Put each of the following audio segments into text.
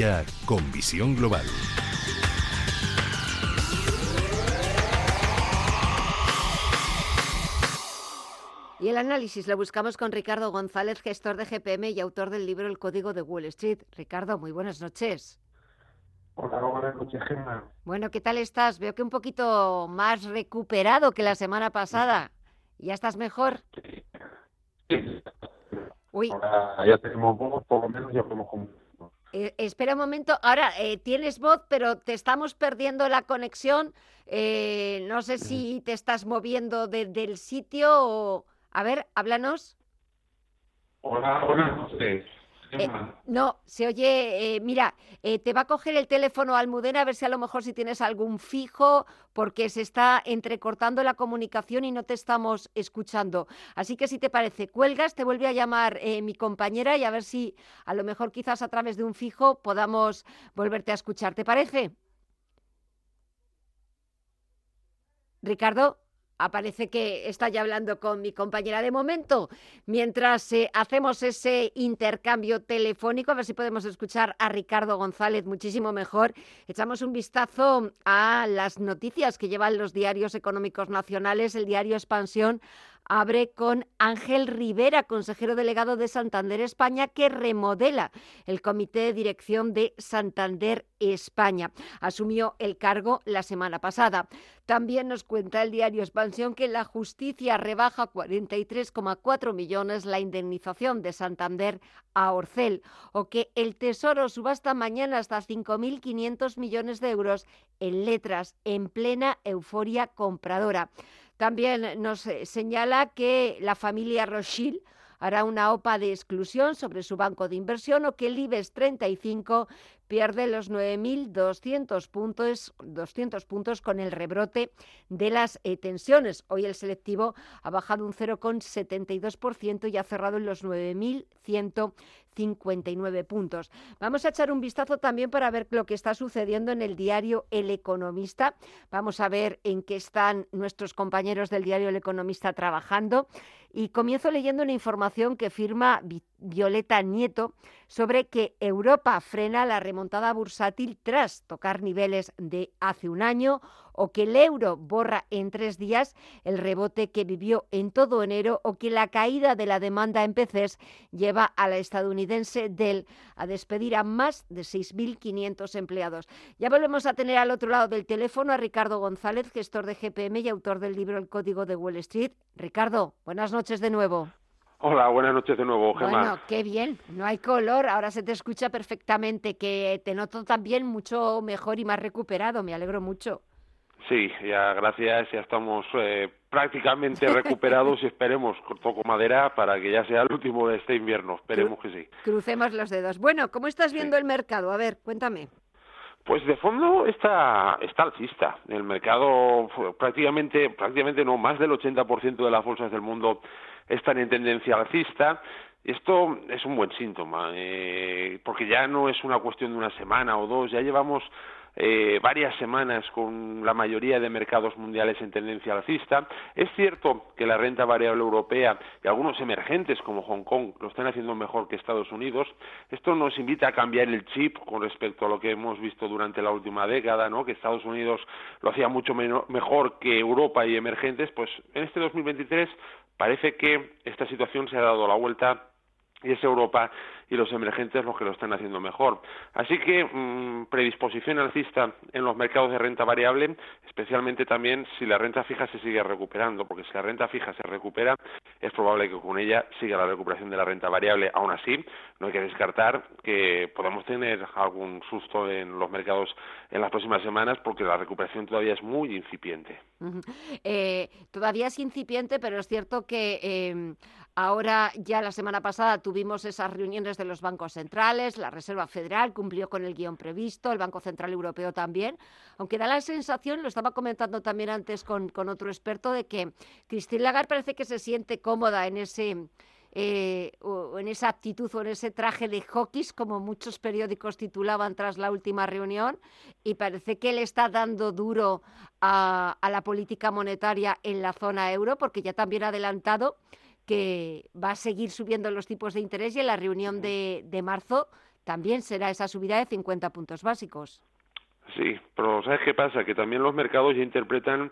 día con visión global. Y el análisis lo buscamos con Ricardo González, gestor de GPM y autor del libro El Código de Wall Street. Ricardo, muy buenas noches. Hola, buenas noches, Gemma. Bueno, ¿qué tal estás? Veo que un poquito más recuperado que la semana pasada. ¿Ya estás mejor? Sí. Uy, Ahora ya tenemos voz, por lo menos ya podemos. Eh, espera un momento. Ahora, eh, tienes voz, pero te estamos perdiendo la conexión. Eh, no sé si te estás moviendo de- del sitio o... A ver, háblanos. Hola, buenas noches, Eh, no, se oye, eh, mira, eh, te va a coger el teléfono Almudena a ver si a lo mejor si tienes algún fijo, porque se está entrecortando la comunicación y no te estamos escuchando. Así que si te parece, cuelgas, te vuelve a llamar mi compañera y a ver si a lo mejor quizás a través de un fijo podamos volverte a escuchar. ¿Te parece? Ricardo. Aparece que está ya hablando con mi compañera de momento. Mientras eh, hacemos ese intercambio telefónico, a ver si podemos escuchar a Ricardo González muchísimo mejor, echamos un vistazo a las noticias que llevan los diarios económicos nacionales. El diario Expansión abre con Ángel Rivera, consejero delegado de Santander España, que remodela el comité de dirección de Santander España. Asumió el cargo la semana pasada. También nos cuenta el diario Expansión que la justicia rebaja 43,4 millones la indemnización de Santander a Orcel o que el Tesoro subasta mañana hasta 5.500 millones de euros en letras en plena euforia compradora. También nos eh, señala que la familia Rothschild hará una OPA de exclusión sobre su banco de inversión o que el IBEX 35 pierde los 9.200 puntos, 200 puntos con el rebrote de las eh, tensiones. Hoy el selectivo ha bajado un 0,72% y ha cerrado en los 9.159 puntos. Vamos a echar un vistazo también para ver lo que está sucediendo en el diario El Economista. Vamos a ver en qué están nuestros compañeros del diario El Economista trabajando. Y comienzo leyendo una información que firma Vi- Violeta Nieto sobre que Europa frena la remontada bursátil tras tocar niveles de hace un año o que el euro borra en tres días el rebote que vivió en todo enero o que la caída de la demanda en PCs lleva a la estadounidense Dell a despedir a más de 6.500 empleados. Ya volvemos a tener al otro lado del teléfono a Ricardo González, gestor de GPM y autor del libro El Código de Wall Street. Ricardo, buenas noches de nuevo. Hola, buenas noches de nuevo, Gemma. Bueno, qué bien, no hay color, ahora se te escucha perfectamente, que te noto también mucho mejor y más recuperado, me alegro mucho. Sí, ya gracias, ya estamos eh, prácticamente recuperados y esperemos, toco madera, para que ya sea el último de este invierno, esperemos que sí. Crucemos los dedos. Bueno, ¿cómo estás viendo Sí. el mercado? A ver, cuéntame. Pues de fondo está, está alcista. El mercado prácticamente, prácticamente no, más del 80% de las bolsas del mundo están en tendencia alcista. Esto es un buen síntoma, eh, porque ya no es una cuestión de una semana o dos, ya llevamos eh, varias semanas con la mayoría de mercados mundiales en tendencia alcista. Es cierto que la renta variable europea y algunos emergentes como Hong Kong lo están haciendo mejor que Estados Unidos. Esto nos invita a cambiar el chip con respecto a lo que hemos visto durante la última década, ¿no? que Estados Unidos lo hacía mucho mejor que Europa y emergentes. Pues en este 2023 parece que esta situación se ha dado la vuelta y es Europa y los emergentes los que lo están haciendo mejor. Así que mm, predisposición alcista en los mercados de renta variable, especialmente también si la renta fija se sigue recuperando, porque si la renta fija se recupera, es probable que con ella siga la recuperación de la renta variable. Aún así, no hay que descartar que podemos tener algún susto en los mercados en las próximas semanas, porque la recuperación todavía es muy incipiente. Eh, todavía es incipiente, pero es cierto que eh, ahora ya la semana pasada tuvimos esas reuniones de los bancos centrales, la Reserva Federal cumplió con el guion previsto, el Banco Central Europeo también, aunque da la sensación, lo estaba comentando también antes con, con otro experto, de que Christine Lagarde parece que se siente cómoda en ese eh, o en esa actitud o en ese traje de hockeys, como muchos periódicos titulaban tras la última reunión, y parece que le está dando duro a, a la política monetaria en la zona euro, porque ya también ha adelantado que va a seguir subiendo los tipos de interés y en la reunión de, de marzo también será esa subida de 50 puntos básicos. Sí, pero ¿sabes qué pasa? Que también los mercados ya interpretan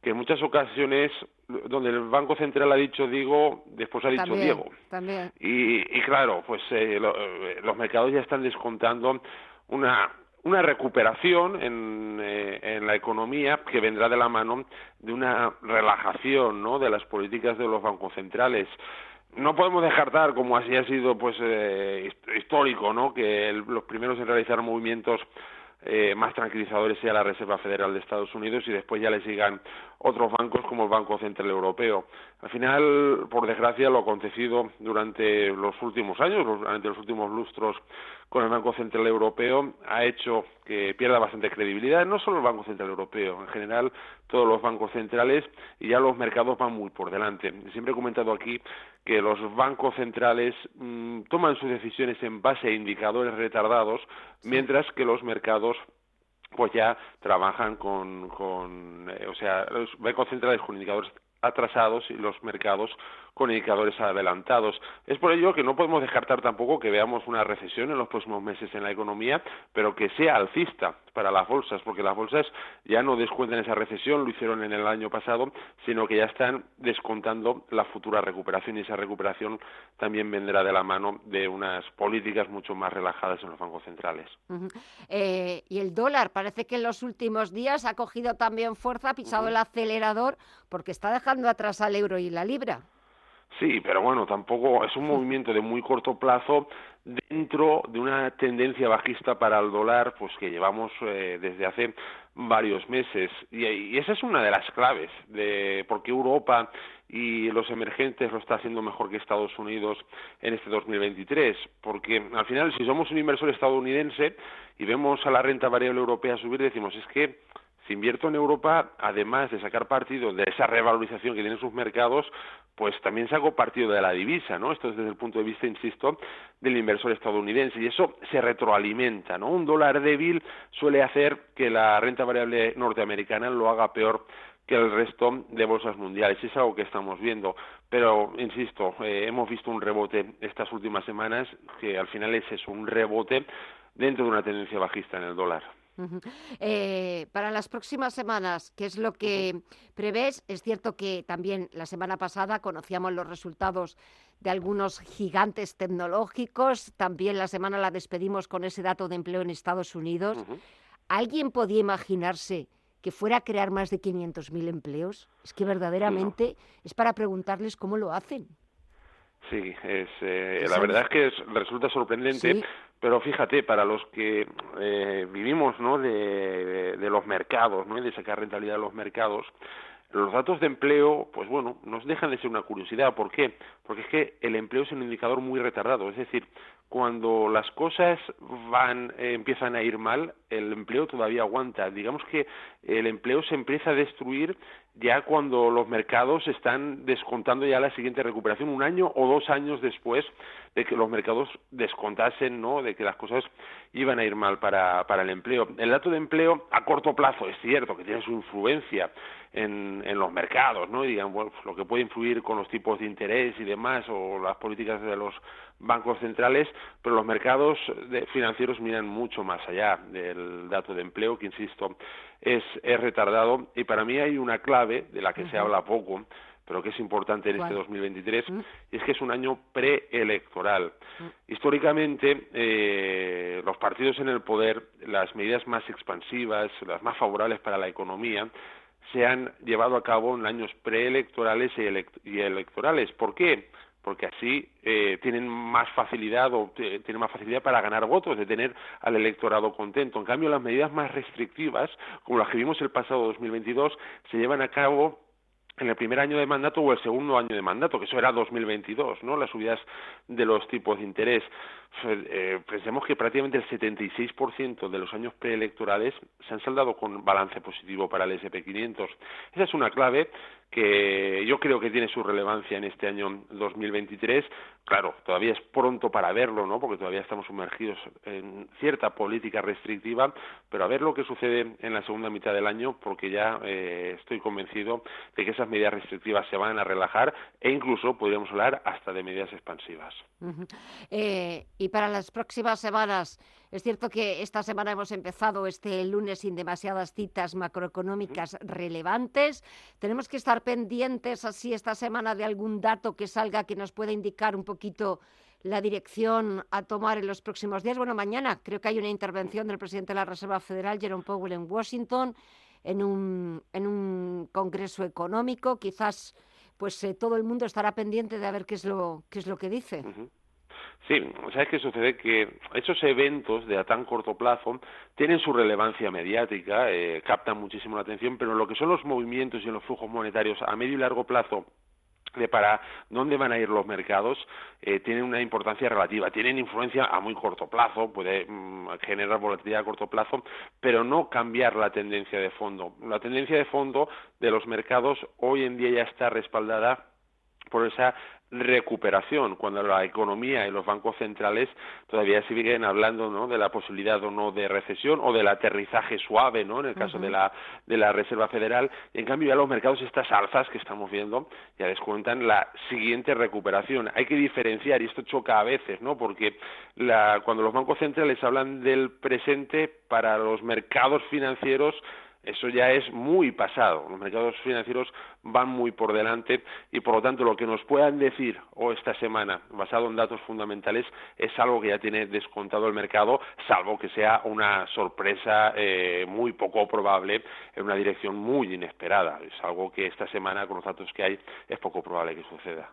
que en muchas ocasiones donde el Banco Central ha dicho digo, después ha dicho Diego. También. Y, y claro, pues eh, eh, los mercados ya están descontando una una recuperación en, eh, en, la economía que vendrá de la mano de una relajación ¿no? de las políticas de los bancos centrales. No podemos descartar, como así ha sido pues eh, histórico, ¿no? que los primeros en realizar movimientos eh, más tranquilizadores sea la Reserva Federal de Estados Unidos y después ya le sigan otros bancos como el Banco Central Europeo. Al final, por desgracia, lo acontecido durante los últimos años, durante los últimos lustros con el Banco Central Europeo, ha hecho que pierda bastante credibilidad, no solo el Banco Central Europeo, en general todos los bancos centrales y ya los mercados van muy por delante. Siempre he comentado aquí que los bancos centrales mm, toman sus decisiones en base a indicadores retardados, mientras que los mercados pues ya trabajan con, con eh, o sea, los bancos centrales con indicadores atrasados y los mercados con indicadores adelantados. Es por ello que no podemos descartar tampoco que veamos una recesión en los próximos meses en la economía, pero que sea alcista para las bolsas, porque las bolsas ya no descuentan esa recesión, lo hicieron en el año pasado, sino que ya están descontando la futura recuperación y esa recuperación también vendrá de la mano de unas políticas mucho más relajadas en los bancos centrales. Eh, y el dólar parece que en los últimos días ha cogido también fuerza, ha pisado el acelerador, porque está dejando atrás al euro y la libra. Sí, pero bueno, tampoco es un movimiento de muy corto plazo dentro de una tendencia bajista para el dólar, pues que llevamos eh, desde hace varios meses. Y, esa es una de las claves de por qué Europa y los emergentes lo está haciendo mejor que Estados Unidos en este 2023, porque al final si somos un inversor estadounidense y vemos a la renta variable europea subir, decimos es que si invierto en Europa, además de sacar partido de esa revalorización que tienen sus mercados, pues también saco partido de la divisa, ¿no? Esto es desde el punto de vista, insisto, del inversor estadounidense y eso se retroalimenta, ¿no? Un dólar débil suele hacer que la renta variable norteamericana lo haga peor que el resto de bolsas mundiales. Es algo que estamos viendo. Pero, insisto, eh, hemos visto un rebote estas últimas semanas que al final es eso, un rebote dentro de una tendencia bajista en el dólar. Eh, para las próximas semanas, ¿qué es lo que prevés? Es cierto que también la semana pasada conocíamos los resultados de algunos gigantes tecnológicos, también la semana la despedimos con ese dato de empleo en Estados Unidos. ¿Alguien podía imaginarse que fuera a crear más de 500.000 empleos? Es que verdaderamente es para preguntarles cómo lo hacen. Sí, es, eh, la verdad es que resulta sorprendente, pero fíjate, para los que eh, vivimos ¿no? de, de, los mercados ¿no? y de sacar rentabilidad de los mercados, los datos de empleo, pues bueno, nos dejan de ser una curiosidad. ¿Por qué? Porque es que el empleo es un indicador muy retardado. Es decir, cuando las cosas van, eh, empiezan a ir mal, el empleo todavía aguanta. Digamos que el empleo se empieza a destruir ya cuando los mercados están descontando ya la siguiente recuperación, un año o dos años después de que los mercados descontasen, ¿no? De que las cosas iban a ir mal para, para el empleo. El dato de empleo a corto plazo es cierto que tiene su influencia en, en los mercados, ¿no? Y digan, bueno, lo que puede influir con los tipos de interés y demás, o las políticas de los bancos centrales, pero los mercados financieros miran mucho más allá del dato de empleo, que insisto, es, es retardado. Y para mí hay una clave de la que se habla poco, pero que es importante en este 2023, y es que es un año preelectoral. Históricamente, eh, los partidos en el poder, las medidas más expansivas, las más favorables para la economía, se han llevado a cabo en años preelectorales y, electorales. ¿Por qué? Porque así eh, tienen más facilidad o tienen más facilidad para ganar votos, de tener al electorado contento. En cambio, las medidas más restrictivas, como las que vimos el pasado 2022, se llevan a cabo en el primer año de mandato o el segundo año de mandato, que eso era 2022, ¿no? Las subidas de los tipos de interés. Eh, pensemos que prácticamente el 76% de los años preelectorales se han saldado con balance positivo para el SP500. Esa es una clave que yo creo que tiene su relevancia en este año 2023. Claro, todavía es pronto para verlo, ¿no? Porque todavía estamos sumergidos en cierta política restrictiva, pero a ver lo que sucede en la segunda mitad del año, porque ya eh, estoy convencido de que esas medidas restrictivas se van a relajar e incluso podríamos hablar hasta de medidas expansivas. Y para las próximas semanas, es cierto que esta semana hemos empezado este lunes sin demasiadas citas macroeconómicas relevantes. Tenemos que estar pendientes así esta semana de algún dato que salga que nos pueda indicar un poquito la dirección a tomar en los próximos días. Bueno, mañana creo que hay una intervención del presidente de la Reserva Federal, Jerome Powell, en Washington, en un, en un congreso económico. Quizás pues eh, todo el mundo estará pendiente de ver qué es lo, qué es lo que dice. Sí, ¿sabes qué sucede? Que esos eventos de a tan corto plazo tienen su relevancia mediática, eh, captan muchísimo la atención, pero lo que son los movimientos y los flujos monetarios a medio y largo plazo de para dónde van a ir los mercados eh, tienen una importancia relativa, tienen influencia a muy corto plazo, puede mm, generar volatilidad a corto plazo, pero no cambiar la tendencia de fondo. La tendencia de fondo de los mercados hoy en día ya está respaldada por esa recuperación, cuando la economía y los bancos centrales todavía siguen hablando ¿no? de la posibilidad o no de recesión o del aterrizaje suave, ¿no? en el caso de, la, de la Reserva Federal. Y en cambio ya los mercados, estas alzas que estamos viendo, ya descuentan la siguiente recuperación. Hay que diferenciar, y esto choca a veces, ¿no? porque la, cuando los bancos centrales hablan del presente, para los mercados financieros eso ya es muy pasado. Los mercados financieros van muy por delante y por lo tanto lo que nos puedan decir o esta semana basado en datos fundamentales es algo que ya tiene descontado el mercado, salvo que sea una sorpresa eh, muy poco probable en una dirección muy inesperada. Es algo que esta semana con los datos que hay es poco probable que suceda.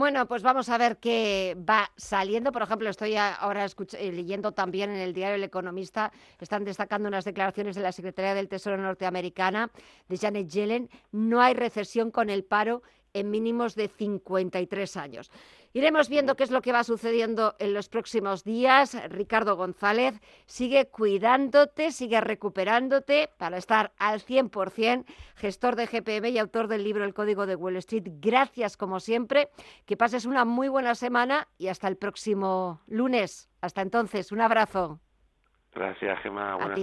Bueno, pues vamos a ver qué va saliendo. Por ejemplo, estoy ahora eh, leyendo también en el diario El Economista, están destacando unas declaraciones de la Secretaría del Tesoro norteamericana, de Janet Yellen. No hay recesión con el paro en mínimos de 53 años. Iremos viendo qué es lo que va sucediendo en los próximos días. Ricardo González, sigue cuidándote, sigue recuperándote para estar al 100%, gestor de GPM y autor del libro El Código de Wall Street. Gracias como siempre, que pases una muy buena semana y hasta el próximo lunes. Hasta entonces, un abrazo. Gracias, Gemma. Buenas